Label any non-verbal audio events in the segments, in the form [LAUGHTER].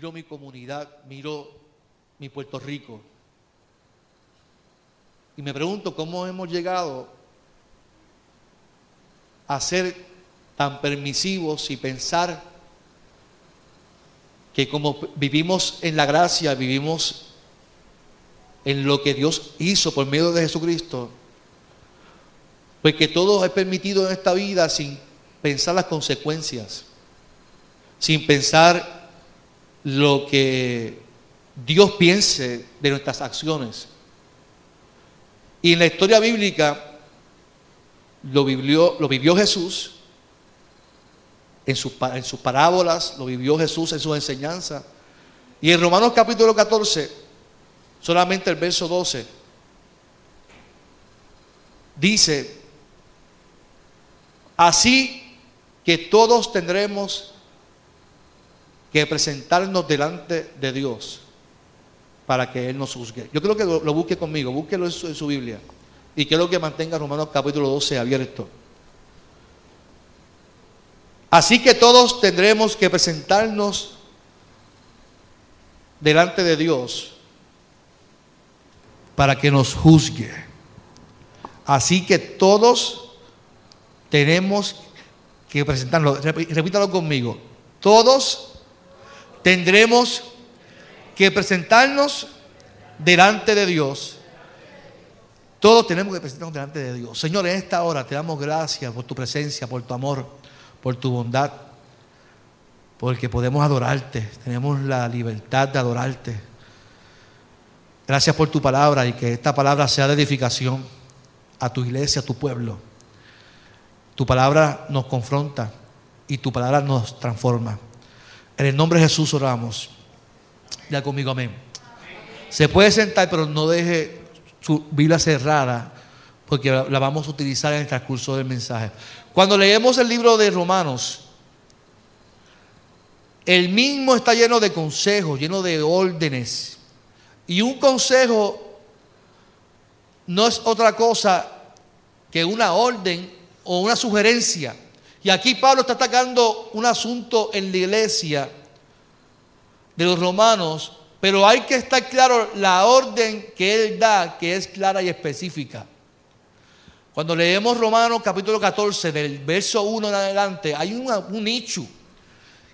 miro mi comunidad, miro mi Puerto Rico. Y me pregunto cómo hemos llegado a ser tan permisivos y pensar que como vivimos en la gracia, vivimos en lo que Dios hizo por medio de Jesucristo, pues que todo es permitido en esta vida sin pensar las consecuencias, sin pensar lo que Dios piense de nuestras acciones. Y en la historia bíblica lo vivió, lo vivió Jesús en sus, en sus parábolas, lo vivió Jesús en sus enseñanzas. Y en Romanos capítulo 14, solamente el verso 12, dice, así que todos tendremos que presentarnos delante de Dios para que Él nos juzgue. Yo creo que lo, busque conmigo, búsquelo en su, Biblia. Y quiero que mantenga Romanos capítulo 12 abierto. Así que todos tendremos que presentarnos delante de Dios para que nos juzgue. Así que todos tenemos que presentarnos. Repítalo conmigo. Todos tendremos que presentarnos delante de Dios. Todos tenemos que presentarnos delante de Dios. Señor, en esta hora te damos gracias por tu presencia, por tu amor, por tu bondad, porque podemos adorarte, tenemos la libertad de adorarte. Gracias por tu palabra y que esta palabra sea de edificación a tu iglesia, a tu pueblo. Tu palabra nos confronta y tu palabra nos transforma. En el nombre de Jesús oramos. Ya conmigo, amén. Se puede sentar, pero no deje su Biblia cerrada, porque la vamos a utilizar en el transcurso del mensaje. Cuando leemos el libro de Romanos, el mismo está lleno de consejos, lleno de órdenes. Y un consejo no es otra cosa que una orden o una sugerencia. Y aquí Pablo está atacando un asunto en la iglesia de los romanos, pero hay que estar claro la orden que él da, que es clara y específica. Cuando leemos Romanos capítulo 14, del verso 1 en adelante, hay un nicho.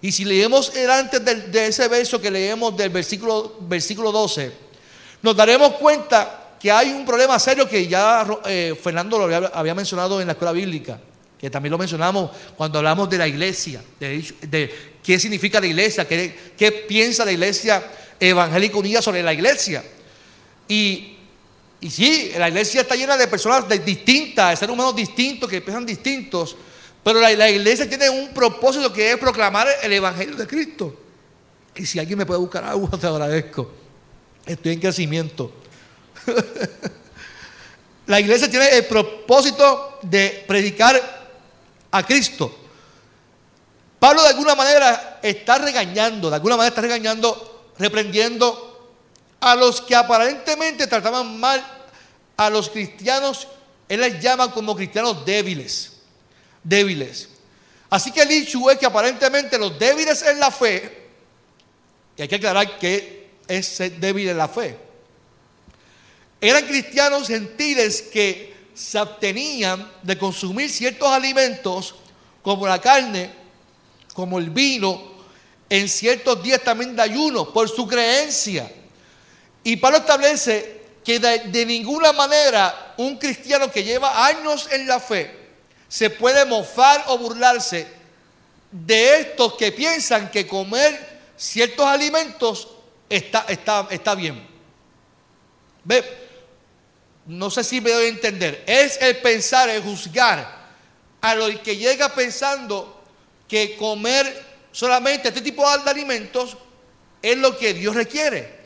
Y si leemos antes de, ese verso que leemos del versículo, versículo 12, nos daremos cuenta que hay un problema serio que ya eh, Fernando lo había, mencionado en la escuela bíblica, que también lo mencionamos cuando hablamos de la iglesia, de qué significa la iglesia, qué, qué piensa la iglesia evangélica unida sobre la iglesia. Y, y sí, la iglesia está llena de personas distintas, de seres humanos distintos, que piensan distintos, pero la, la, iglesia tiene un propósito que es proclamar el evangelio de Cristo. Y si alguien me puede buscar algo, te agradezco. Estoy en crecimiento. [LAUGHS] la iglesia tiene el propósito de predicar a Cristo. Pablo de alguna manera está regañando, de alguna manera está regañando, reprendiendo a los que aparentemente trataban mal a los cristianos, él les llama como cristianos débiles, débiles. Así que el hecho es que aparentemente los débiles en la fe, y hay que aclarar que es débil en la fe, eran cristianos gentiles que se abstenían de consumir ciertos alimentos como la carne, como el vino, en ciertos días también de ayuno, por su creencia. Y Pablo establece que de, ninguna manera un cristiano que lleva años en la fe se puede mofar o burlarse de estos que piensan que comer ciertos alimentos está, está, está bien. ¿Ve? No sé si me doy a entender. Es el pensar, el juzgar a lo que llega pensando que comer solamente este tipo de alimentos es lo que Dios requiere.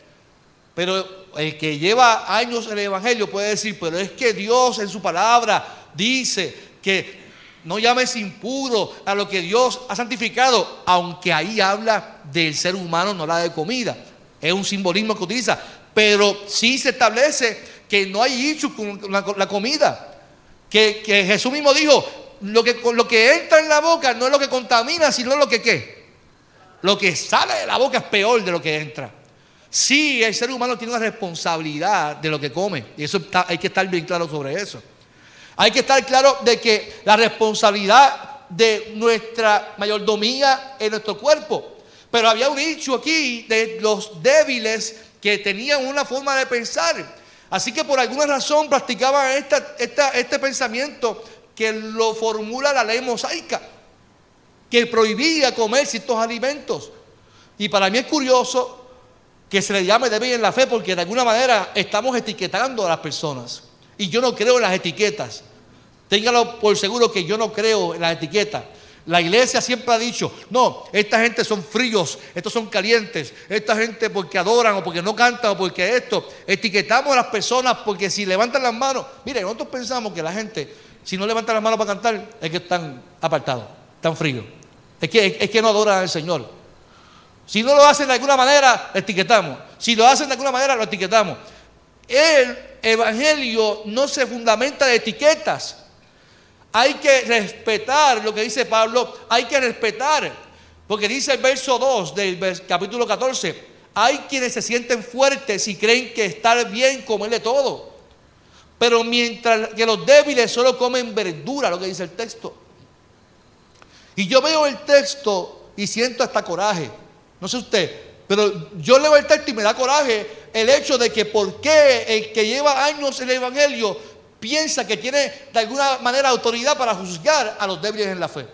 Pero el que lleva años en el Evangelio puede decir, pero es que Dios en su palabra dice que no llames impuro a lo que Dios ha santificado, aunque ahí habla del ser humano, no la de comida. Es un simbolismo que utiliza, pero sí se establece que no hay hecho con la, comida. Que, que Jesús mismo dijo, lo que, lo que entra en la boca no es lo que contamina, sino lo que qué. Lo que sale de la boca es peor de lo que entra. Sí, el ser humano tiene una responsabilidad de lo que come. Y eso hay que estar bien claro sobre eso. Hay que estar claro de que la responsabilidad de nuestra mayordomía en nuestro cuerpo. Pero había un dicho aquí de los débiles que tenían una forma de pensar. Así que por alguna razón practicaban este pensamiento que lo formula la ley mosaica, que prohibía comer ciertos alimentos. Y para mí es curioso que se le llame débil en la fe porque de alguna manera estamos etiquetando a las personas. Y yo no creo en las etiquetas. Téngalo por seguro que yo no creo en las etiquetas. La iglesia siempre ha dicho, no, esta gente son fríos, estos son calientes, esta gente porque adoran o porque no cantan o porque esto. Etiquetamos a las personas porque si levantan las manos, mire, nosotros pensamos que la gente, si no levanta las manos para cantar, es que están apartados, están fríos. Es que, es que no adoran al Señor. Si no lo hacen de alguna manera, etiquetamos. Si lo hacen de alguna manera, lo etiquetamos. El Evangelio no se fundamenta de etiquetas. Hay que respetar lo que dice Pablo, hay que respetar. Porque dice el verso 2 del capítulo 14, hay quienes se sienten fuertes y creen que estar bien comerle todo. Pero mientras que los débiles solo comen verdura, lo que dice el texto. Y yo veo el texto y siento hasta coraje. No sé usted, pero yo leo el texto y me da coraje el hecho de que por qué el que lleva años en el Evangelio piensa que tiene de alguna manera autoridad para juzgar a los débiles en la fe.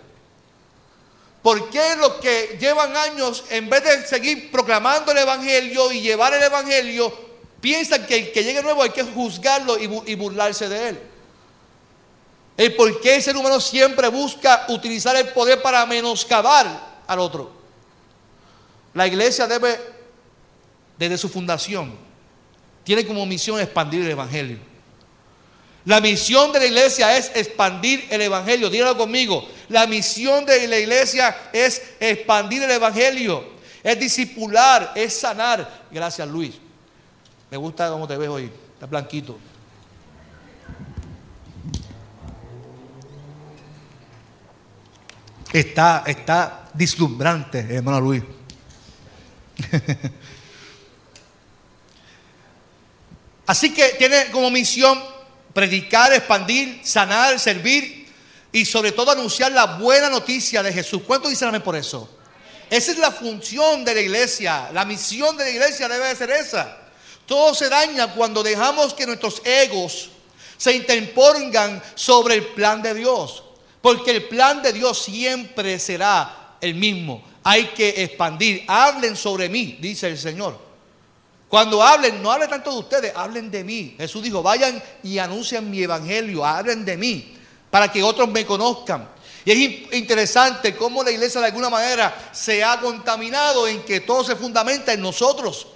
¿Por qué los que llevan años, en vez de seguir proclamando el Evangelio y llevar el Evangelio, piensan que el que llegue nuevo hay que juzgarlo y, burlarse de él? El por qué el ser humano siempre busca utilizar el poder para menoscabar al otro. La iglesia debe, desde su fundación, tiene como misión expandir el Evangelio. La misión de la iglesia es expandir el Evangelio. Dígalo conmigo. La misión de la iglesia es expandir el Evangelio. Es discipular, es sanar. Gracias Luis. Me gusta cómo te ves hoy. Está blanquito. Está, está deslumbrante, hermano Luis. [LAUGHS] Así que tiene como misión predicar, expandir, sanar, servir y sobre todo anunciar la buena noticia de Jesús. ¿Cuánto dicen amén por eso? Esa es la función de la iglesia. La misión de la iglesia debe ser esa. Todo se daña cuando dejamos que nuestros egos se interpongan sobre el plan de Dios. Porque el plan de Dios siempre será el mismo hay que expandir. Hablen sobre mí, dice el Señor. Cuando hablen, no hablen tanto de ustedes, hablen de mí. Jesús dijo, vayan y anuncien mi evangelio, hablen de mí, para que otros me conozcan. Y es interesante cómo la iglesia de alguna manera se ha contaminado en que todo se fundamenta en nosotros.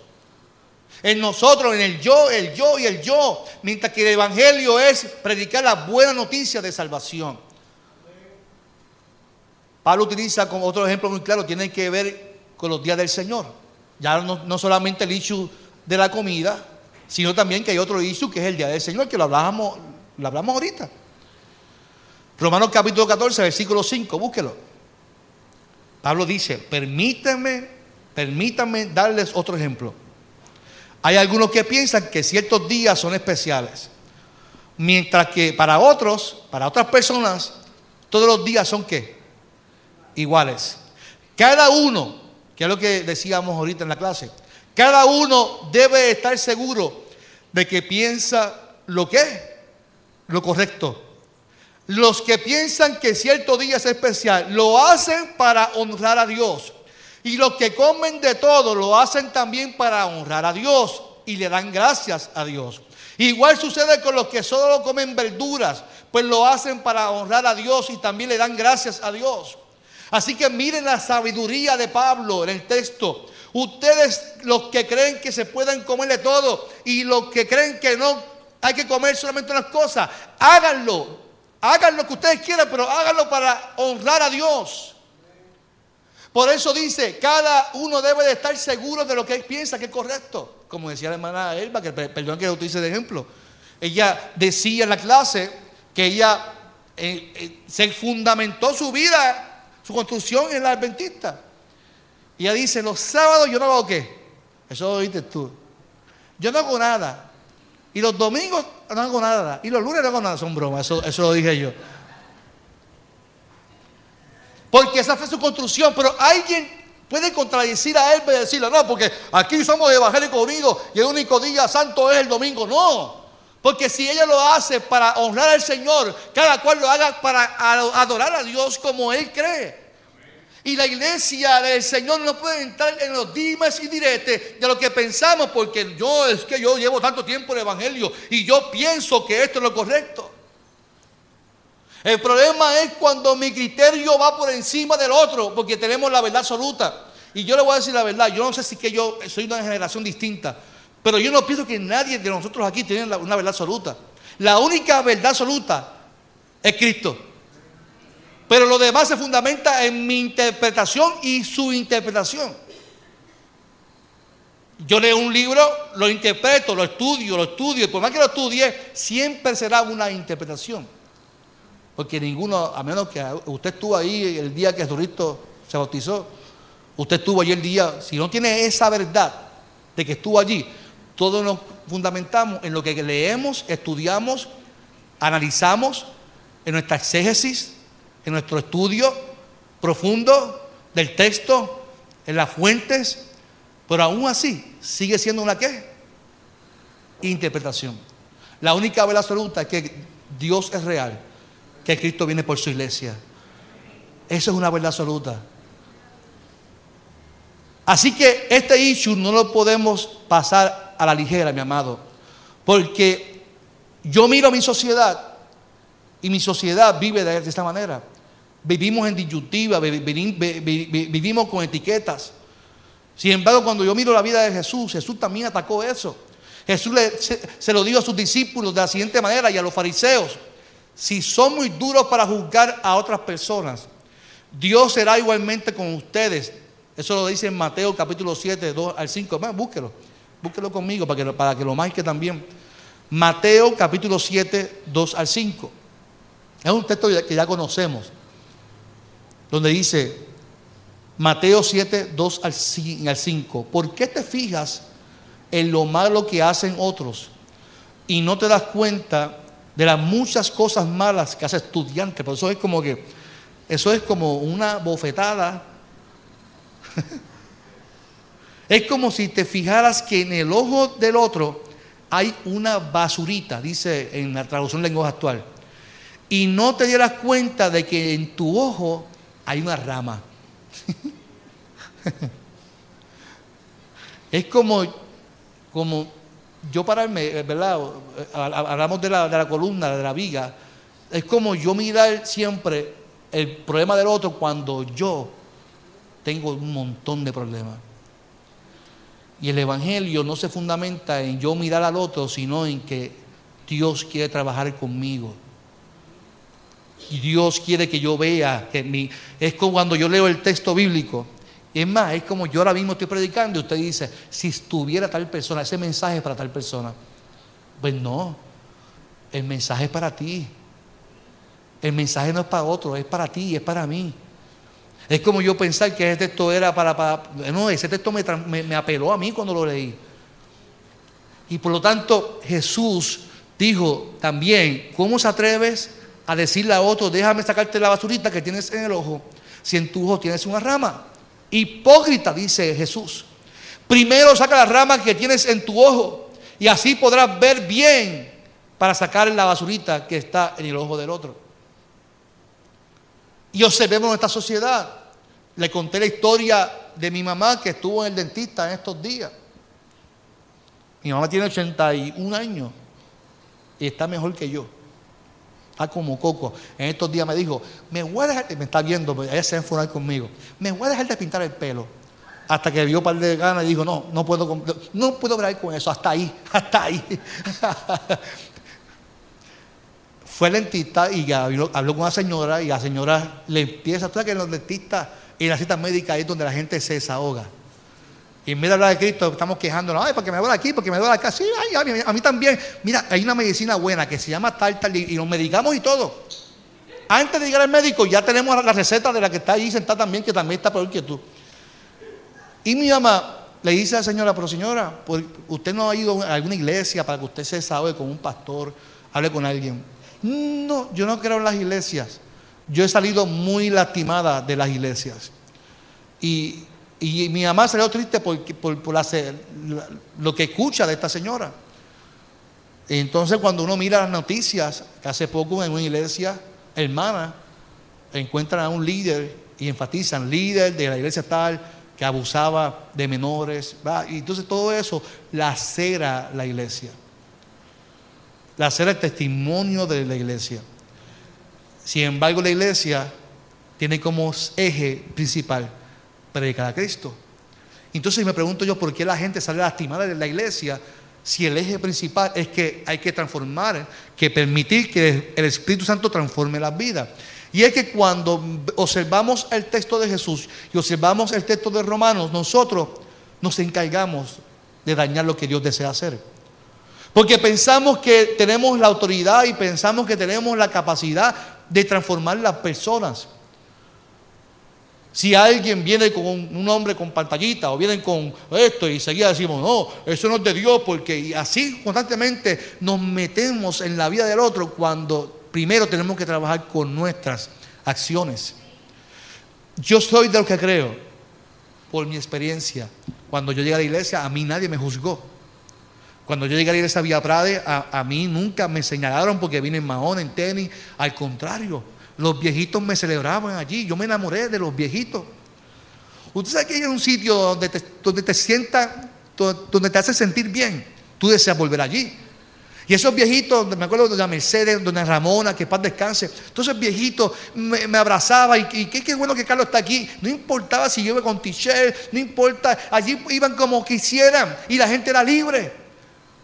En nosotros, en el yo, el yo y el yo. Mientras que el evangelio es predicar la buena noticia de salvación. Pablo utiliza como otro ejemplo muy claro, tiene que ver con los días del Señor. Ya no, solamente el issue de la comida, sino también que hay otro issue que es el día del Señor, que lo hablamos, lo hablamos ahorita. Romanos capítulo 14, versículo 5, búsquelo. Pablo dice, permítanme, permítanme darles otro ejemplo. Hay algunos que piensan que ciertos días son especiales, mientras que para otros, para otras personas, todos los días son qué? iguales. Cada uno, que es lo que decíamos ahorita en la clase, cada uno debe estar seguro de que piensa lo que es lo correcto. Los que piensan que cierto día es especial, lo hacen para honrar a Dios. Y los que comen de todo, lo hacen también para honrar a Dios y le dan gracias a Dios. Igual sucede con los que solo comen verduras, pues lo hacen para honrar a Dios y también le dan gracias a Dios. Así que miren la sabiduría de Pablo en el texto. Ustedes los que creen que se pueden comer de todo y los que creen que no hay que comer solamente unas cosas, háganlo. Hagan lo que ustedes quieran, pero háganlo para honrar a Dios. Por eso dice, cada uno debe de estar seguro de lo que piensa que es correcto. Como decía la hermana Elba, que perdón que lo utilice de ejemplo. Ella decía en la clase que ella eh, eh, se fundamentó su vida su construcción en la adventista. Y ella dice, los sábados yo no hago qué. Eso lo oíste tú. Yo no hago nada. Y los domingos no hago nada. Y los lunes no hago nada. Son bromas, eso, eso lo dije yo. Porque esa fue su construcción. Pero alguien puede contradecir a él y decirle, no, porque aquí somos evangélicos unidos y el único día santo es el domingo. No. Porque si ella lo hace para honrar al Señor, cada cual lo haga para adorar a Dios como Él cree. Y la iglesia del Señor no puede entrar en los dimes y diretes de lo que pensamos, porque yo es que yo llevo tanto tiempo en el Evangelio y yo pienso que esto es lo correcto. El problema es cuando mi criterio va por encima del otro, porque tenemos la verdad absoluta. Y yo le voy a decir la verdad, yo no sé si que yo soy una generación distinta, pero yo no pienso que nadie de nosotros aquí tiene una verdad absoluta. La única verdad absoluta es Cristo. Pero lo demás se fundamenta en mi interpretación y su interpretación. Yo leo un libro, lo interpreto, lo estudio, lo estudio, y por más que lo estudie, siempre será una interpretación. Porque ninguno, a menos que usted estuvo ahí el día que Jesucristo se bautizó, usted estuvo allí el día, si no tiene esa verdad de que estuvo allí, todos nos fundamentamos en lo que leemos, estudiamos, analizamos, en nuestra exégesis, en nuestro estudio profundo del texto, en las fuentes, pero aún así sigue siendo una qué? Interpretación. La única verdad absoluta es que Dios es real, que Cristo viene por su iglesia. Eso es una verdad absoluta. Así que este issue no lo podemos pasar a la ligera, mi amado, porque yo miro a mi sociedad y mi sociedad vive de, esta manera. Vivimos en disyuntiva, vivimos con etiquetas. Sin embargo, cuando yo miro la vida de Jesús, Jesús también atacó eso. Jesús se, lo dijo a sus discípulos de la siguiente manera y a los fariseos. Si son muy duros para juzgar a otras personas, Dios será igualmente con ustedes. Eso lo dice en Mateo capítulo 7, 2 al 5. búsquelo, búsquelo conmigo para que, para que lo marque también. Mateo capítulo 7, 2 al 5. Es un texto que ya conocemos, donde dice Mateo 7, 2 al 5, ¿por qué te fijas en lo malo que hacen otros y no te das cuenta de las muchas cosas malas que hace estudiante? Por eso es como que, eso es como una bofetada. [LAUGHS] es como si te fijaras que en el ojo del otro hay una basurita, dice en la traducción lenguaje actual y no te dieras cuenta de que en tu ojo hay una rama. [LAUGHS] es como, como yo pararme, ¿verdad? Hablamos de la, de la columna, de la viga. Es como yo mirar siempre el problema del otro cuando yo tengo un montón de problemas. Y el Evangelio no se fundamenta en yo mirar al otro, sino en que Dios quiere trabajar conmigo. Y Dios quiere que yo vea que mi, es como cuando yo leo el texto bíblico. Es más, es como yo ahora mismo estoy predicando y usted dice, si estuviera tal persona, ese mensaje es para tal persona. Pues no, el mensaje es para ti. El mensaje no es para otro, es para ti, es para mí. Es como yo pensar que ese texto era para... para no, ese texto me, me apeló a mí cuando lo leí. Y por lo tanto Jesús dijo también, ¿cómo se atreves a decirle a otro, déjame sacarte la basurita que tienes en el ojo, si en tu ojo tienes una rama. Hipócrita, dice Jesús. Primero saca la rama que tienes en tu ojo y así podrás ver bien para sacar la basurita que está en el ojo del otro. Y observemos nuestra sociedad. Le conté la historia de mi mamá que estuvo en el dentista en estos días. Mi mamá tiene 81 años y está mejor que yo como coco. En estos días me dijo, me voy a dejar, me está viendo, pues, ella se va a conmigo, me voy a dejar de pintar el pelo. Hasta que vio un par de ganas y dijo, no, no puedo, no puedo hablar con eso, hasta ahí, [LAUGHS] hasta ahí. [LAUGHS] Fue el y habló, habló, con una señora y la señora le empieza, tú sabes que los dentistas y las citas médicas es donde la gente se desahoga. Y mira la de Cristo, estamos quejándonos, ay, porque me duele aquí, porque me duele acá. Sí, ay, a, mí, también. Mira, hay una medicina buena que se llama tal, tal, y, nos medicamos y todo. Antes de llegar al médico, ya tenemos la receta de la que está ahí sentada también, que también está peor que tú. Y mi mamá le dice a la señora, pero señora, usted no ha ido a alguna iglesia para que usted se sabe con un pastor, hable con alguien. No, yo no creo en las iglesias. Yo he salido muy lastimada de las iglesias. Y, mi mamá salió triste por, por, lo que escucha de esta señora. Entonces cuando uno mira las noticias, que hace poco en una iglesia hermana, encuentran a un líder y enfatizan, líder de la iglesia tal, que abusaba de menores. Y entonces todo eso lacera la iglesia. Lacera el testimonio de la iglesia. Sin embargo, la iglesia tiene como eje principal predicar a Cristo. Entonces me pregunto yo, ¿por qué la gente sale lastimada de la iglesia si el eje principal es que hay que transformar, que permitir que el Espíritu Santo transforme las vidas? Y es que cuando observamos el texto de Jesús y observamos el texto de Romanos, nosotros nos encargamos de dañar lo que Dios desea hacer. Porque pensamos que tenemos la autoridad y pensamos que tenemos la capacidad de transformar las personas. Si alguien viene con un, hombre con pantallita o vienen con esto y seguía decimos, no, eso no es de Dios, porque así constantemente nos metemos en la vida del otro cuando primero tenemos que trabajar con nuestras acciones. Yo soy de lo que creo, por mi experiencia. Cuando yo llegué a la iglesia, a mí nadie me juzgó. Cuando yo llegué a la iglesia Vía Prade, a, mí nunca me señalaron porque vine en mahón, en tenis. Al contrario, los viejitos me celebraban allí. Yo me enamoré de los viejitos. Usted sabe que hay un sitio donde te, donde te sienta, donde te hace sentir bien. Tú deseas volver allí. Y esos viejitos, me acuerdo de doña Mercedes, doña Ramona, que paz descanse. Entonces viejitos me, me abrazaba y, qué, bueno que Carlos está aquí. No importaba si yo iba con t-shirt, no importa. Allí iban como quisieran y la gente era libre.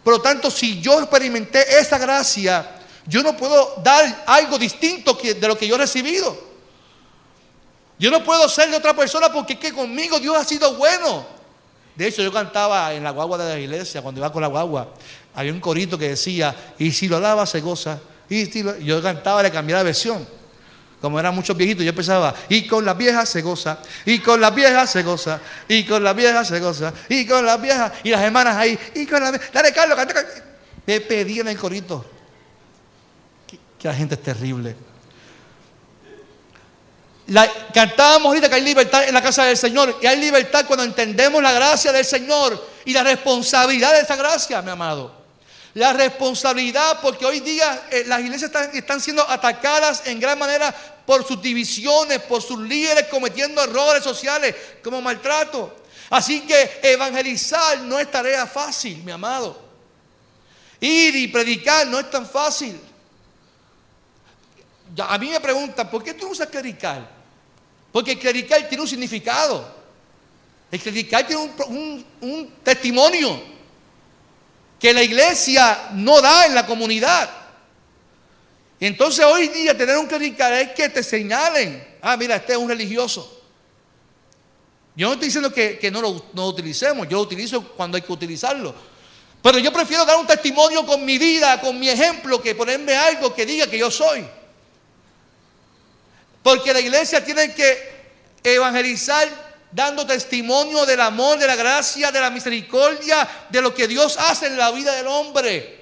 Por lo tanto, si yo experimenté esa gracia, yo no puedo dar algo distinto de lo que yo he recibido. Yo no puedo ser de otra persona porque es que conmigo Dios ha sido bueno. De hecho, yo cantaba en la guagua de la iglesia, cuando iba con la guagua, había un corito que decía, y si lo alaba se goza. Y si yo cantaba, le cambiaba de versión. Como eran muchos viejitos, yo pensaba, y con las viejas se goza, y con las viejas se goza, y con las viejas se goza, y con las viejas, y las hermanas ahí, y con las viejas. Dale, Carlos, canta, Me pedían el corito. Que, la gente es terrible. cantábamos ahorita que hay libertad en la casa del Señor. Y hay libertad cuando entendemos la gracia del Señor y la responsabilidad de esa gracia, mi amado. La responsabilidad, porque hoy día eh, las iglesias están, siendo atacadas en gran manera por sus divisiones, por sus líderes cometiendo errores sociales como maltrato. Así que evangelizar no es tarea fácil, mi amado. Ir y predicar no es tan fácil. A mí me preguntan, ¿por qué tú usas clerical? Porque el clerical tiene un significado. El clerical tiene un testimonio que la iglesia no da en la comunidad. entonces hoy día tener un clerical es que te señalen, ah, mira, este es un religioso. Yo no estoy diciendo que, no lo utilicemos, yo lo utilizo cuando hay que utilizarlo. Pero yo prefiero dar un testimonio con mi vida, con mi ejemplo, que ponerme algo que diga que yo soy. Porque la iglesia tiene que evangelizar dando testimonio del amor, de la gracia, de la misericordia, de lo que Dios hace en la vida del hombre.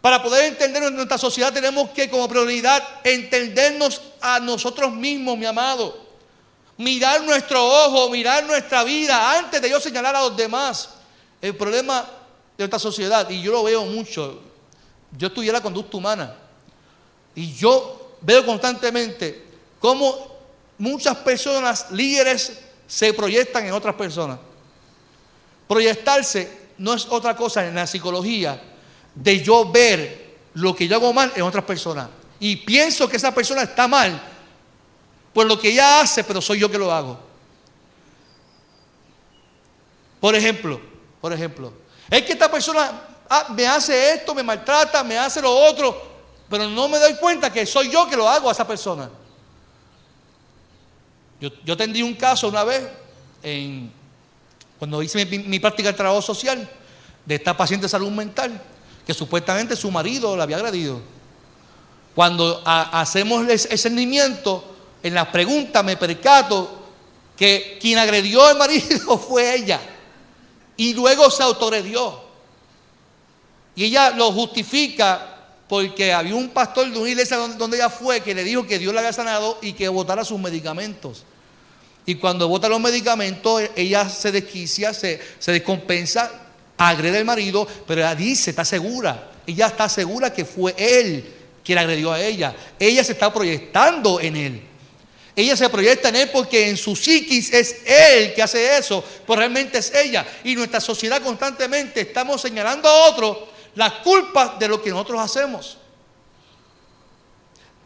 Para poder entender en nuestra sociedad tenemos que como prioridad entendernos a nosotros mismos, mi amado. Mirar nuestro ojo, mirar nuestra vida antes de yo señalar a los demás. El problema de nuestra sociedad, y yo lo veo mucho, yo estudié la conducta humana y yo veo constantemente cómo muchas personas, líderes, se proyectan en otras personas. Proyectarse no es otra cosa en la psicología de yo ver lo que yo hago mal en otras personas. Y pienso que esa persona está mal por lo que ella hace, pero soy yo que lo hago. Por ejemplo, por ejemplo, es que esta persona ah, me hace esto, me maltrata, me hace lo otro, pero no me doy cuenta que soy yo que lo hago a esa persona. Yo, yo tendí un caso una vez cuando hice mi, práctica de trabajo social de esta paciente de salud mental que supuestamente su marido la había agredido. Cuando hacemos el cernimiento, en las preguntas me percato que que quien agredió al marido [LAUGHS] fue ella. Y luego se autogredió. Y ella lo justifica porque había un pastor de una iglesia donde, ella fue que le dijo que Dios la había sanado y que votara sus medicamentos. Y cuando vota los medicamentos, ella se desquicia, se, se descompensa, agrede al marido, pero ella dice, está segura, ella está segura que fue él quien agredió a ella. Ella se está proyectando en él. Ella se proyecta en él porque en su psiquis es él que hace eso, pero realmente es ella. Y nuestra sociedad constantemente estamos señalando a otros las culpas de lo que nosotros hacemos.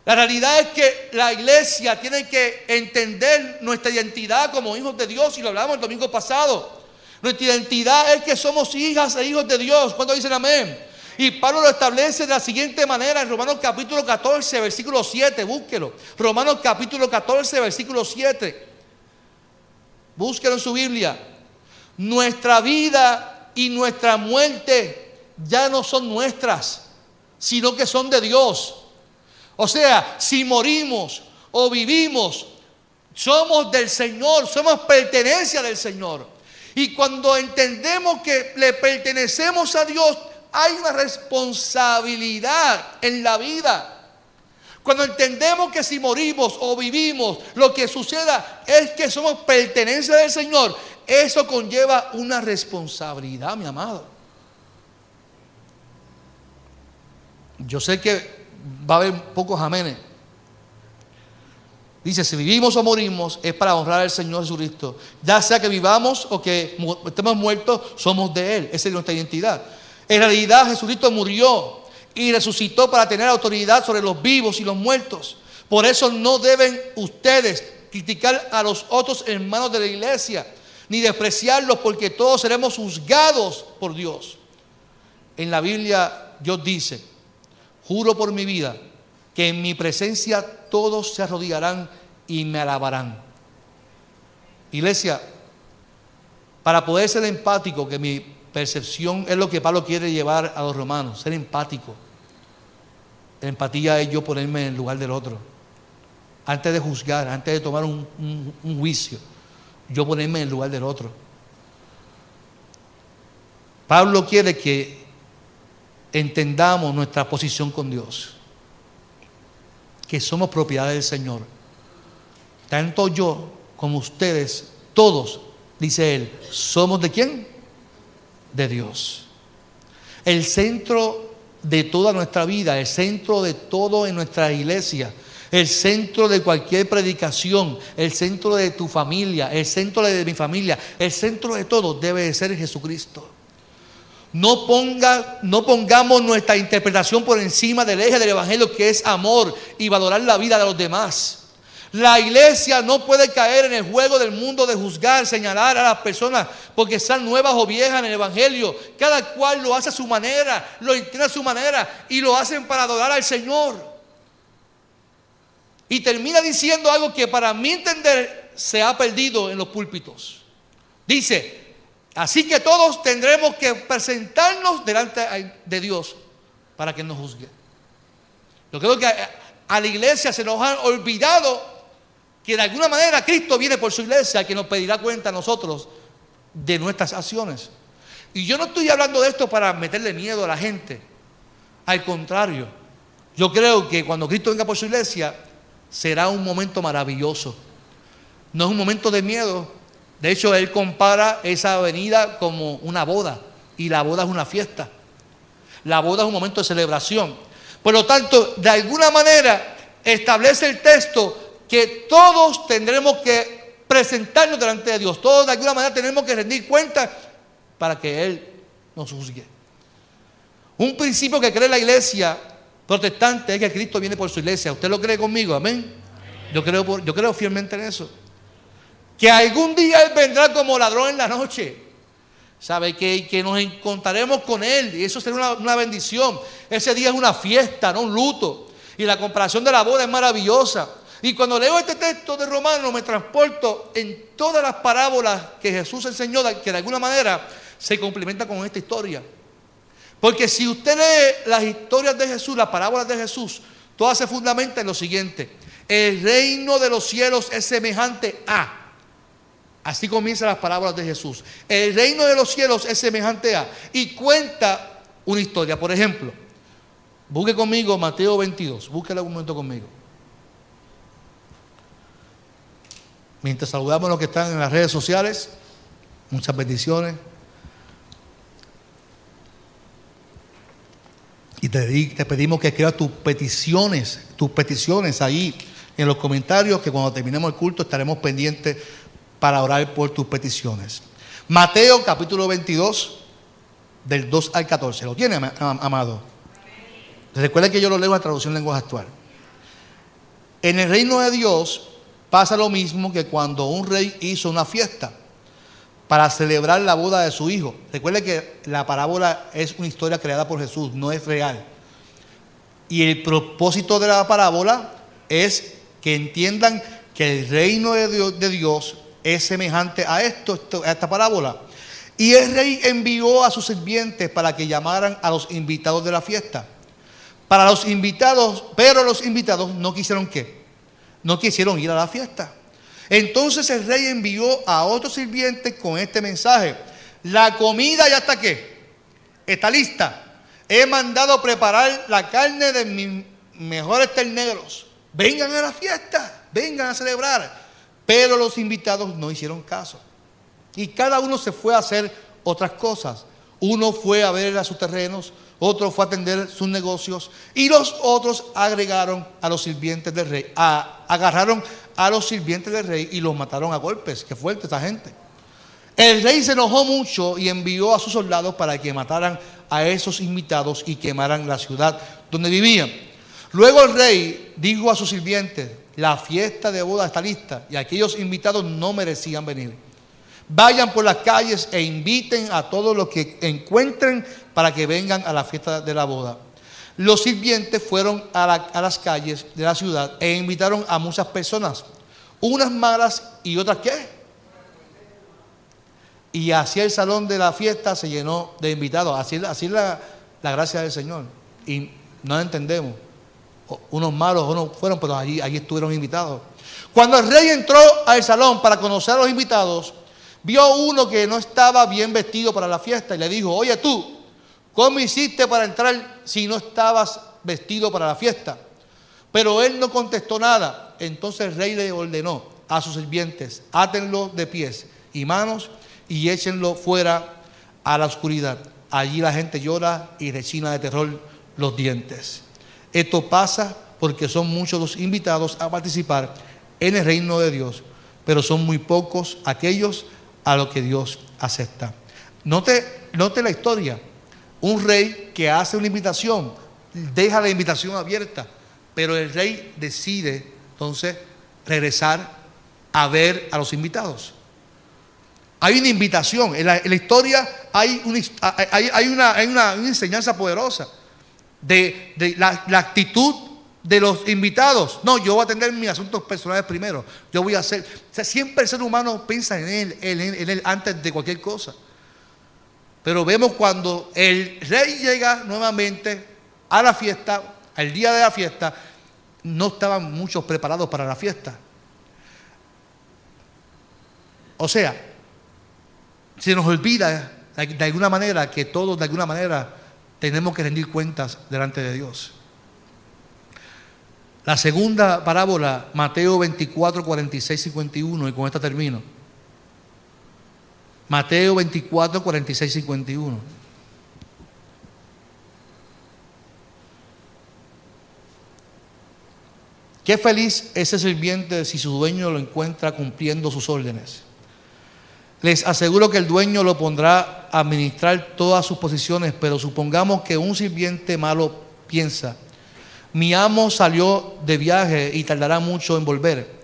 La realidad es que la iglesia tiene que entender nuestra identidad como hijos de Dios y lo hablamos el domingo pasado. Nuestra identidad es que somos hijas e hijos de Dios. ¿Cuándo dicen amén? Y Pablo lo establece de la siguiente manera en Romanos capítulo 14, versículo 7, búsquelo. Romanos capítulo 14, versículo 7. Búsquelo en su Biblia. Nuestra vida y nuestra muerte ya no son nuestras, sino que son de Dios. O sea, si morimos o vivimos, somos del Señor, somos pertenencia del Señor. Y cuando entendemos que le pertenecemos a Dios, hay una responsabilidad en la vida. Cuando entendemos que si morimos o vivimos, lo que suceda es que somos pertenencia del Señor, eso conlleva una responsabilidad, mi amado. Yo sé que va a haber pocos amenes. Dice, si vivimos o morimos es para honrar al Señor Jesucristo. Ya sea que vivamos o que estemos muertos, somos de Él. Esa es nuestra identidad. En realidad Jesucristo murió y resucitó para tener autoridad sobre los vivos y los muertos. Por eso no deben ustedes criticar a los otros hermanos de la iglesia, ni despreciarlos, porque todos seremos juzgados por Dios. En la Biblia Dios dice, juro por mi vida, que en mi presencia todos se arrodillarán y me alabarán. Iglesia, para poder ser empático, que mi Percepción es lo que Pablo quiere llevar a los romanos, ser empático. La empatía es yo ponerme en el lugar del otro. Antes de juzgar, antes de tomar un, un juicio, yo ponerme en el lugar del otro. Pablo quiere que entendamos nuestra posición con Dios, que somos propiedad del Señor. Tanto yo como ustedes, todos, dice él, somos de quién? de Dios. El centro de toda nuestra vida, el centro de todo en nuestra iglesia, el centro de cualquier predicación, el centro de tu familia, el centro de mi familia, el centro de todo debe de ser Jesucristo. No, ponga, no pongamos nuestra interpretación por encima del eje del Evangelio que es amor y valorar la vida de los demás. La iglesia no puede caer en el juego del mundo de juzgar, señalar a las personas porque sean nuevas o viejas en el Evangelio. Cada cual lo hace a su manera, lo entiende a su manera y lo hacen para adorar al Señor. Y termina diciendo algo que para mí entender se ha perdido en los púlpitos. Dice, así que todos tendremos que presentarnos delante de Dios para que nos juzgue. Yo creo que a la iglesia se nos ha olvidado que de alguna manera Cristo viene por su iglesia que nos pedirá cuenta a nosotros de nuestras acciones. Y yo no estoy hablando de esto para meterle miedo a la gente. Al contrario, yo creo que cuando Cristo venga por su iglesia será un momento maravilloso. No es un momento de miedo. De hecho, Él compara esa venida como una boda. Y la boda es una fiesta. La boda es un momento de celebración. Por lo tanto, de alguna manera establece el texto que todos tendremos que presentarnos delante de Dios. Todos de alguna manera tenemos que rendir cuenta para que Él nos juzgue. Un principio que cree la iglesia protestante es que Cristo viene por su iglesia. ¿Usted lo cree conmigo? Amén. Yo creo, yo creo fielmente en eso. Que algún día Él vendrá como ladrón en la noche. ¿Sabe? Que, que nos encontraremos con Él. Y eso será una, una bendición. Ese día es una fiesta, no un luto. Y la comparación de la boda es maravillosa. Y cuando leo este texto de Romanos me transporto en todas las parábolas que Jesús enseñó, que de alguna manera se complementa con esta historia. Porque si usted lee las historias de Jesús, las parábolas de Jesús, todas se fundamentan en lo siguiente. El reino de los cielos es semejante a. Así comienzan las palabras de Jesús. El reino de los cielos es semejante a. Y cuenta una historia. Por ejemplo, busque conmigo Mateo 22. Búsquelo un momento conmigo. Mientras saludamos a los que están en las redes sociales, muchas bendiciones. Y te, pedimos que escribas tus peticiones, tus peticiones ahí en los comentarios, que cuando terminemos el culto estaremos pendientes para orar por tus peticiones. Mateo capítulo 22, del 2 al 14. ¿Lo tiene, amado? Recuerda que yo lo leo en la traducción lenguaje actual. En el reino de Dios pasa lo mismo que cuando un rey hizo una fiesta para celebrar la boda de su hijo. Recuerde que la parábola es una historia creada por Jesús, no es real. Y el propósito de la parábola es que entiendan que el reino de Dios, es semejante a esto, a esta parábola. Y el rey envió a sus sirvientes para que llamaran a los invitados de la fiesta. Para los invitados, pero los invitados no quisieron qué? No quisieron ir a la fiesta. Entonces el rey envió a otros sirvientes con este mensaje. La comida ya está qué? Está lista. He mandado preparar la carne de mis mejores terneros. Vengan a la fiesta, vengan a celebrar. Pero los invitados no hicieron caso. Y cada uno se fue a hacer otras cosas. Uno fue a ver a sus terrenos, otro fue a atender sus negocios y los otros agregaron a los sirvientes del rey, agarraron a los sirvientes del rey y los mataron a golpes. Qué fuerte esta gente. El rey se enojó mucho y envió a sus soldados para que mataran a esos invitados y quemaran la ciudad donde vivían. Luego el rey dijo a sus sirvientes, la fiesta de boda está lista y aquellos invitados no merecían venir. Vayan por las calles e inviten a todos los que encuentren para que vengan a la fiesta de la boda. Los sirvientes fueron a, las calles de la ciudad e invitaron a muchas personas, unas malas y otras qué. Y así el salón de la fiesta se llenó de invitados. Así, así la, la gracia del Señor. Y no entendemos unos malos fueron, pero allí, allí estuvieron invitados. Cuando el rey entró al salón para conocer a los invitados, vio uno que no estaba bien vestido para la fiesta y le dijo, oye tú, ¿cómo hiciste para entrar si no estabas vestido para la fiesta? Pero él no contestó nada. Entonces el rey le ordenó a sus sirvientes, átenlo de pies y manos y échenlo fuera a la oscuridad. Allí la gente llora y rechina de terror los dientes. Esto pasa porque son muchos los invitados a participar en el reino de Dios, pero son muy pocos aquellos a los que Dios acepta. Note, la historia. Un rey que hace una invitación, deja la invitación abierta, pero el rey decide entonces regresar a ver a los invitados. Hay una invitación, en la, historia hay una, hay una enseñanza poderosa de, la, actitud de los invitados. No, yo voy a atender mis asuntos personales primero. Yo voy a hacer. siempre el ser humano piensa en él, en él, en él antes de cualquier cosa. Pero vemos cuando el rey llega nuevamente a la fiesta, al día de la fiesta, no estaban muchos preparados para la fiesta. O sea, se nos olvida de alguna manera que todos de alguna manera tenemos que rendir cuentas delante de Dios. La segunda parábola, Mateo 24, 46, 51, y con esta termino. Mateo 24, 46, 51. Qué feliz ese sirviente si su dueño lo encuentra cumpliendo sus órdenes. Les aseguro que el dueño lo pondrá a administrar todas sus posiciones, pero supongamos que un sirviente malo piensa, mi amo salió de viaje y tardará mucho en volver,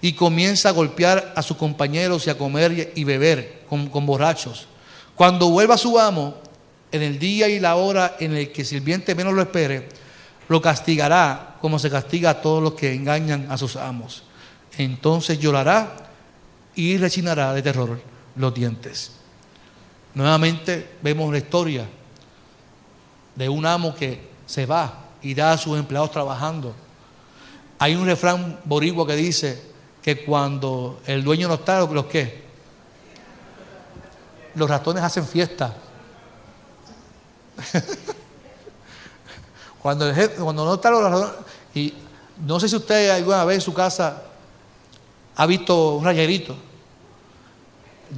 y comienza a golpear a sus compañeros y a comer y beber con, borrachos. Cuando vuelva su amo, en el día y la hora en el que el sirviente menos lo espere, lo castigará como se castiga a todos los que engañan a sus amos. Entonces llorará y rechinará de terror los dientes. Nuevamente vemos la historia de un amo que se va y da a sus empleados trabajando. Hay un refrán boricua que dice que cuando el dueño no está, ¿los qué? los ratones hacen fiesta. [LAUGHS] cuando, el jefe- cuando no están los ratones, y no sé si usted alguna vez en su casa ha visto un rayerito.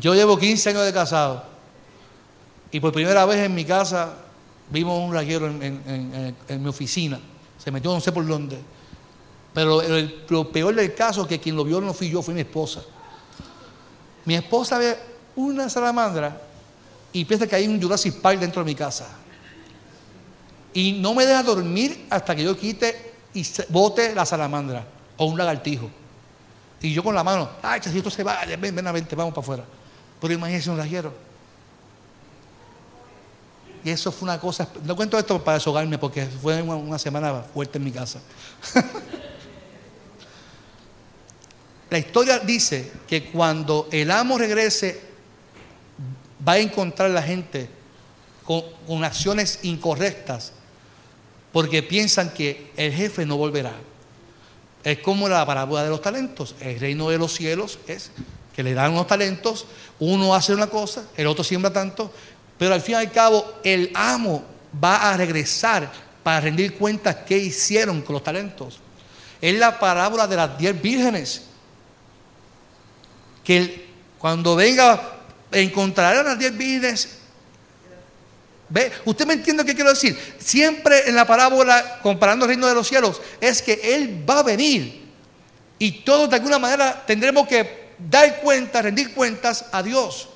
Yo llevo 15 años de casado y por primera vez en mi casa vimos un rayero en, mi oficina. Se metió no sé por dónde. Pero lo peor del caso es que quien lo vio no fui yo, fue mi esposa. Mi esposa ve una salamandra y piensa que hay un Jurassic Park dentro de mi casa. Y no me deja dormir hasta que yo quite y bote la salamandra o un lagartijo. Y yo con la mano, ay, chacito se va, ven, ven, ven, vamos para afuera. Pero imagínense un. Y eso fue una cosa, no cuento esto para deshogarme porque fue una, semana fuerte en mi casa. [LAUGHS] La historia dice que cuando el amo regrese, va a encontrar a la gente con acciones incorrectas porque piensan que el jefe no volverá. Es como la parábola de los talentos. El reino de los cielos es que le dan unos talentos, uno hace una cosa, el otro siembra tanto, pero al fin y al cabo el amo va a regresar para rendir cuentas qué hicieron con los talentos. Es la parábola de las diez vírgenes que cuando venga encontrarán a las diez vírgenes. ¿Ve? ¿Usted me entiende qué quiero decir? Siempre en la parábola, comparando el reino de los cielos, es que Él va a venir y todos de alguna manera tendremos que dar cuenta, rendir cuentas a Dios.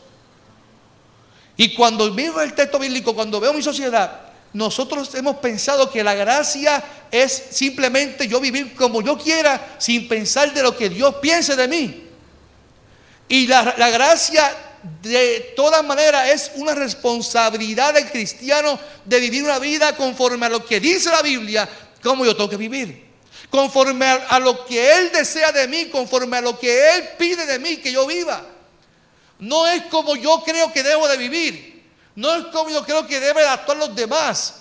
Y cuando veo el texto bíblico, cuando veo mi sociedad, nosotros hemos pensado que la gracia es simplemente yo vivir como yo quiera sin pensar de lo que Dios piense de mí. Y la, la gracia de todas maneras es una responsabilidad del cristiano de vivir una vida conforme a lo que dice la Biblia, como yo tengo que vivir. Conforme a, lo que Él desea de mí, conforme a lo que Él pide de mí que yo viva. No es como yo creo que debo de vivir. No es como yo creo que deben actuar los demás.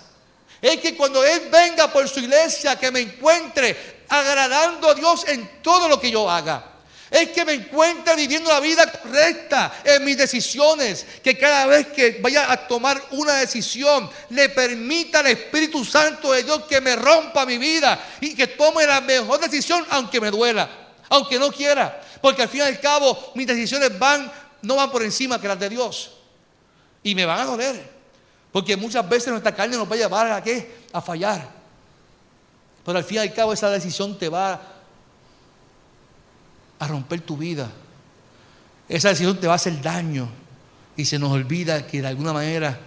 Es que cuando Él venga por su iglesia, que me encuentre agradando a Dios en todo lo que yo haga. Es que me encuentre viviendo la vida correcta en mis decisiones. Que cada vez que vaya a tomar una decisión, le permita al Espíritu Santo de Dios que me rompa mi vida y que tome la mejor decisión, aunque me duela, aunque no quiera. Porque al fin y al cabo, mis decisiones van, no van por encima que las de Dios. Y me van a doler. Porque muchas veces nuestra carne nos va a llevar a qué? A fallar. Pero al fin y al cabo esa decisión te va a romper tu vida. Esa decisión te va a hacer daño. Y se nos olvida que de alguna manera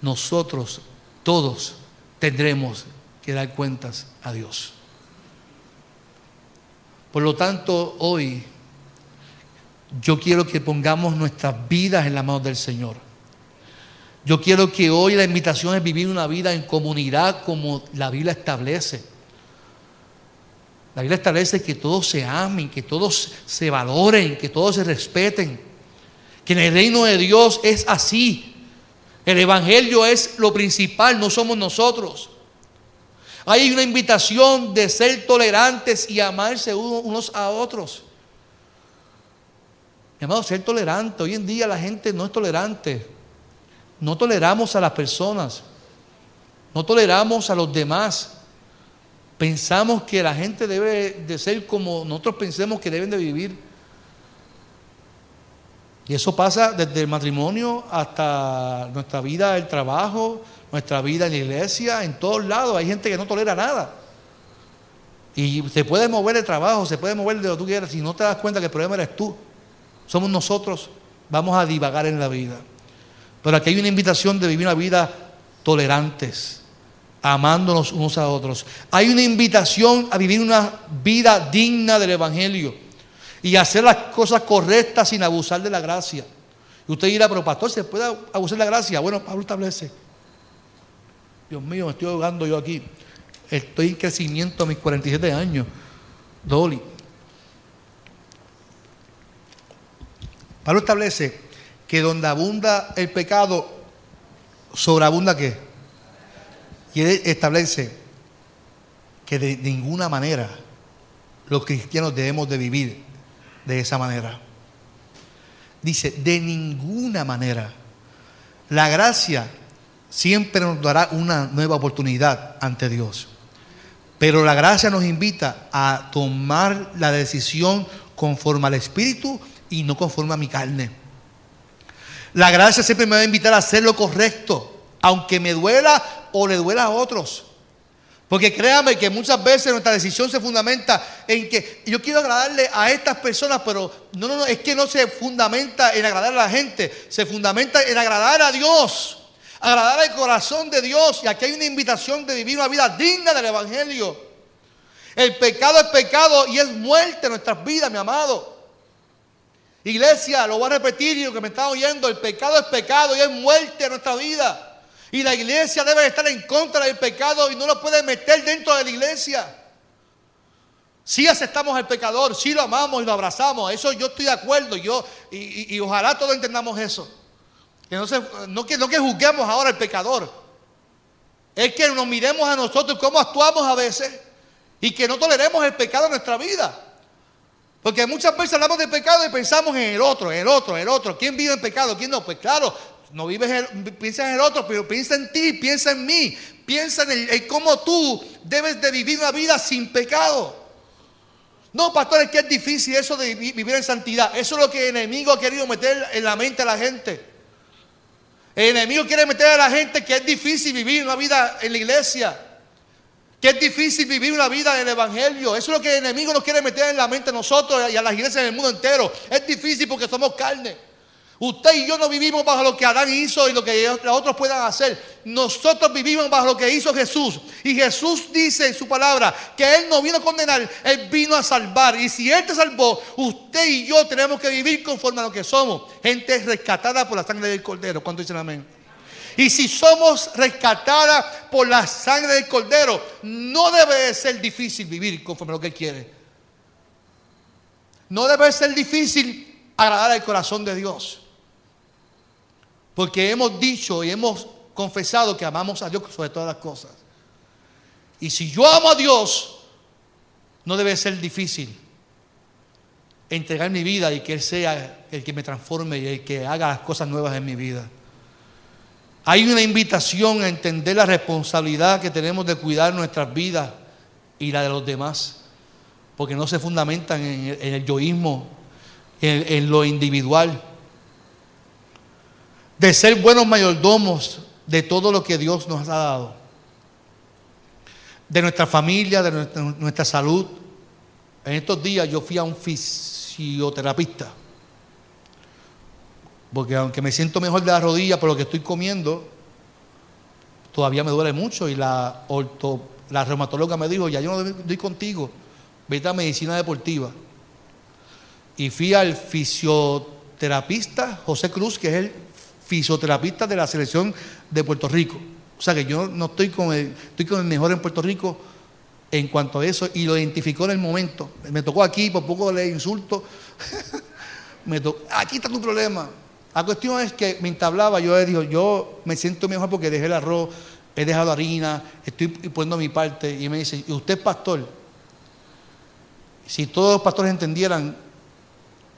nosotros, todos, tendremos que dar cuentas a Dios. Por lo tanto, hoy yo quiero que pongamos nuestras vidas en las manos del Señor. Yo quiero que hoy la invitación es vivir una vida en comunidad como la Biblia establece. La Biblia establece que todos se amen, que todos se valoren, que todos se respeten. Que en el reino de Dios es así. El Evangelio es lo principal, no somos nosotros. Hay una invitación de ser tolerantes y amarse unos a otros. Mi amado, ser tolerante. Hoy en día la gente no es tolerante. No toleramos a las personas. No toleramos a los demás. Pensamos que la gente debe de ser como nosotros pensemos que deben de vivir. Y eso pasa desde el matrimonio hasta nuestra vida, el trabajo, nuestra vida en la iglesia, en todos lados. Hay gente que no tolera nada. Y se puede mover el trabajo, se puede mover de lo que tú quieras. Si no te das cuenta que el problema eres tú, somos nosotros, vamos a divagar en la vida. Pero aquí hay una invitación de vivir una vida tolerantes, amándonos unos a otros. Hay una invitación a vivir una vida digna del Evangelio y hacer las cosas correctas sin abusar de la gracia. Y usted dirá, pero pastor, ¿se puede abusar de la gracia? Bueno, Pablo establece. Dios mío, me estoy ahogando yo aquí. Estoy en crecimiento a mis 47 años. Dolly. Pablo establece que donde abunda el pecado, sobreabunda qué? Y él establece que de ninguna manera los cristianos debemos de vivir de esa manera. Dice, de ninguna manera La gracia siempre nos dará una nueva oportunidad ante Dios. Pero la gracia nos invita a tomar la decisión conforme al Espíritu y no conforme a mi carne. La gracia siempre me va a invitar a hacer lo correcto, aunque me duela o le duela a otros. Porque créame que muchas veces nuestra decisión se fundamenta en que yo quiero agradarle a estas personas, pero no, no, no, es que no se fundamenta en agradar a la gente, se fundamenta en agradar a Dios, agradar al corazón de Dios. Y aquí hay una invitación de vivir una vida digna del Evangelio. El pecado es pecado y es muerte en nuestras vidas, mi amado. Iglesia, lo voy a repetir y lo que me están oyendo, el pecado es pecado y es muerte en nuestra vida. Y la iglesia debe estar en contra del pecado y no lo puede meter dentro de la iglesia. Si aceptamos al pecador, si lo amamos y lo abrazamos, eso yo estoy de acuerdo, yo, y, ojalá todos entendamos eso. Que no, que, no que juzguemos ahora al pecador, es que nos miremos a nosotros cómo actuamos a veces y que no toleremos el pecado en nuestra vida. Porque muchas veces hablamos de pecado y pensamos en el otro, el otro, el otro. ¿Quién vive en pecado? ¿Quién no? Pues claro, no vives, en, piensa en el otro, pero piensa en ti, piensa en mí, piensa en, cómo tú debes de vivir una vida sin pecado. No, pastor, es que es difícil eso de vivir en santidad. Eso es lo que el enemigo ha querido meter en la mente a la gente. El enemigo quiere meter a la gente que es difícil vivir una vida en la iglesia. Que es difícil vivir una vida en el Evangelio. Eso es lo que el enemigo nos quiere meter en la mente a nosotros y a las iglesias el mundo entero. Es difícil porque somos carne. Usted y yo no vivimos bajo lo que Adán hizo y lo que otros puedan hacer. Nosotros vivimos bajo lo que hizo Jesús. Y Jesús dice en su palabra que Él no vino a condenar, Él vino a salvar. Y si Él te salvó, usted y yo tenemos que vivir conforme a lo que somos. Gente rescatada por la sangre del Cordero. ¿Cuánto dicen amén? Y si somos rescatadas por la sangre del Cordero, no debe ser difícil vivir conforme a lo que Él quiere. No debe ser difícil agradar al corazón de Dios. Porque hemos dicho y hemos confesado que amamos a Dios sobre todas las cosas. Y si yo amo a Dios, no debe ser difícil entregar mi vida y que Él sea el que me transforme y el que haga las cosas nuevas en mi vida. Hay una invitación a entender la responsabilidad que tenemos de cuidar nuestras vidas y la de los demás, porque no se fundamentan en el, yoísmo, en lo individual de ser buenos mayordomos de todo lo que Dios nos ha dado, de nuestra familia, de nuestra, salud. En estos días yo fui a un fisioterapista, porque aunque me siento mejor de la rodilla por lo que estoy comiendo, todavía me duele mucho y la, la reumatóloga me dijo, ya yo no estoy contigo, vete a medicina deportiva. Y fui al fisioterapista José Cruz, que es el fisioterapista de la selección de Puerto Rico. O sea que yo no estoy con el, estoy con el mejor en Puerto Rico en cuanto a eso y lo identificó en el momento. Me tocó aquí, por poco le insulto. [LAUGHS] me aquí está tu problema. La cuestión es que me entablaba, yo le digo, yo me siento mejor porque dejé el arroz, he dejado harina, estoy poniendo mi parte. Y me dice, ¿y usted es pastor? Si todos los pastores entendieran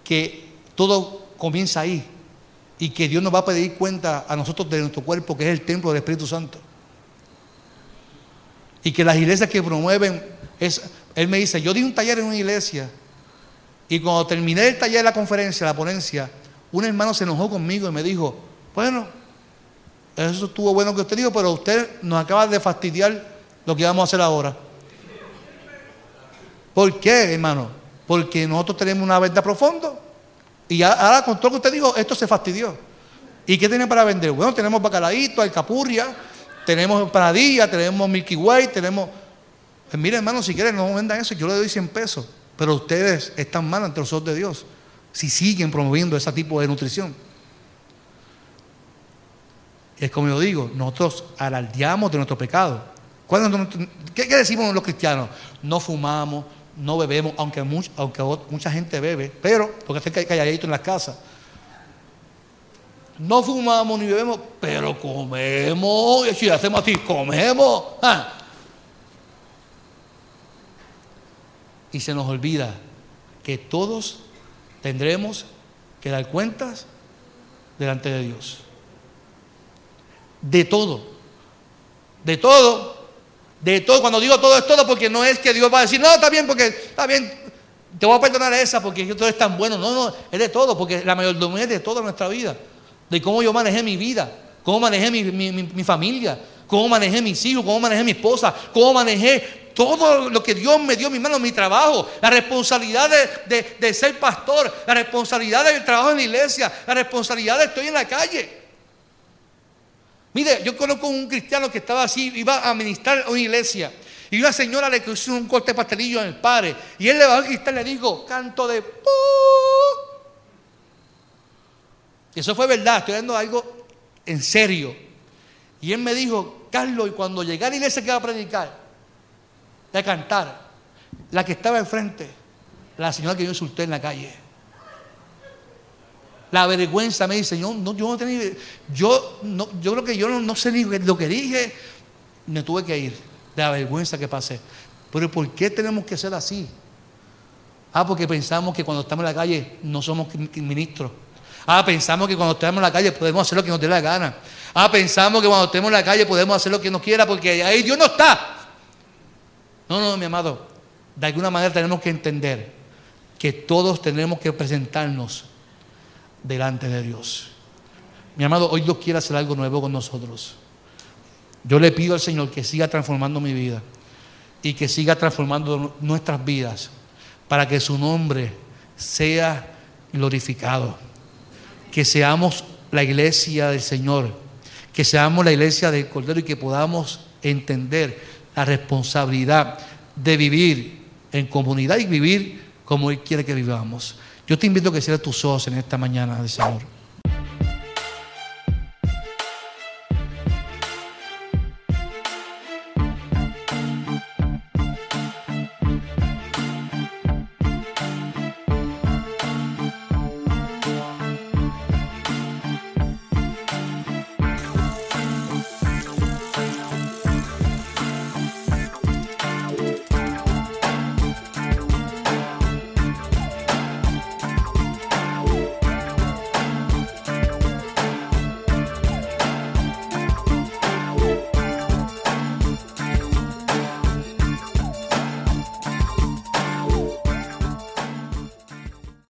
que todo comienza ahí, y que Dios nos va a pedir cuenta a nosotros de nuestro cuerpo, que es el templo del Espíritu Santo. Y que las iglesias que promueven, es, él me dice, yo di un taller en una iglesia y cuando terminé el taller, la conferencia, la ponencia, un hermano se enojó conmigo y me dijo, bueno, eso estuvo bueno que usted dijo, pero usted nos acaba de fastidiar lo que vamos a hacer ahora. ¿Por qué, hermano? Porque nosotros tenemos una verdad profunda y ahora con todo lo que usted dijo, esto se fastidió. ¿Y qué tiene para vender? Bueno, tenemos bacalaíto, alcapurria, tenemos paradilla, tenemos Milky Way, tenemos... Pues mire hermano, si quieren no vendan eso, yo le doy 100 pesos. Pero ustedes están mal ante los ojos de Dios si siguen promoviendo ese tipo de nutrición. Es como yo digo, nosotros alardeamos de nuestro pecado. ¿Qué, ¿Qué decimos los cristianos? No fumamos, no bebemos, aunque, mucha gente bebe, pero porque está calladito en las casas. No fumamos ni bebemos, pero comemos. Y si hacemos así, comemos. Ah. Y se nos olvida que todos tendremos que dar cuentas delante de Dios. de todo. De todo. De todo. Cuando digo todo es todo porque no es que Dios va a decir, no, está bien, porque está bien, te voy a perdonar esa porque todo es tan bueno. No, no, es de todo, porque la mayordomía es de toda nuestra vida. De cómo yo manejé mi vida, cómo manejé mi, mi familia, cómo manejé mis hijos, cómo manejé mi esposa, cómo manejé todo lo que Dios me dio en mi mano, mi trabajo, la responsabilidad de, ser pastor, la responsabilidad del trabajo en la iglesia, la responsabilidad de estoy en la calle. Mire, yo conozco un cristiano que estaba así, iba a ministrar a una iglesia. Y una señora le hizo un corte de pastelillo en el padre. Y él le bajó el cristal y le dijo, canto de... Eso fue verdad, estoy dando algo en serio. Y él me dijo, Carlos, y cuando llegué a la iglesia que iba a predicar, a cantar, la que estaba enfrente, la señora que yo insulté en la calle. La vergüenza me dice, yo no, yo no tenía, yo, no, yo creo que yo no, sé ni lo que dije, me tuve que ir de la vergüenza que pasé. Pero ¿por qué tenemos que ser así? Ah, porque pensamos que cuando estamos en la calle no somos ministros. Ah, pensamos que cuando estamos en la calle podemos hacer lo que nos dé la gana. Ah, pensamos que cuando estemos en la calle podemos hacer lo que nos quiera porque ahí Dios no está. No, no, mi amado. De alguna manera tenemos que entender que todos tenemos que presentarnos delante de Dios. Mi amado, hoy Dios quiere hacer algo nuevo con nosotros. Yo le pido al Señor que siga transformando mi vida y que siga transformando nuestras vidas para que su nombre sea glorificado. Que seamos la iglesia del Señor que seamos la iglesia del Cordero y que podamos entender la responsabilidad de vivir en comunidad y vivir como Él quiere que vivamos. Yo te invito a que cierres tus ojos en esta mañana del Señor.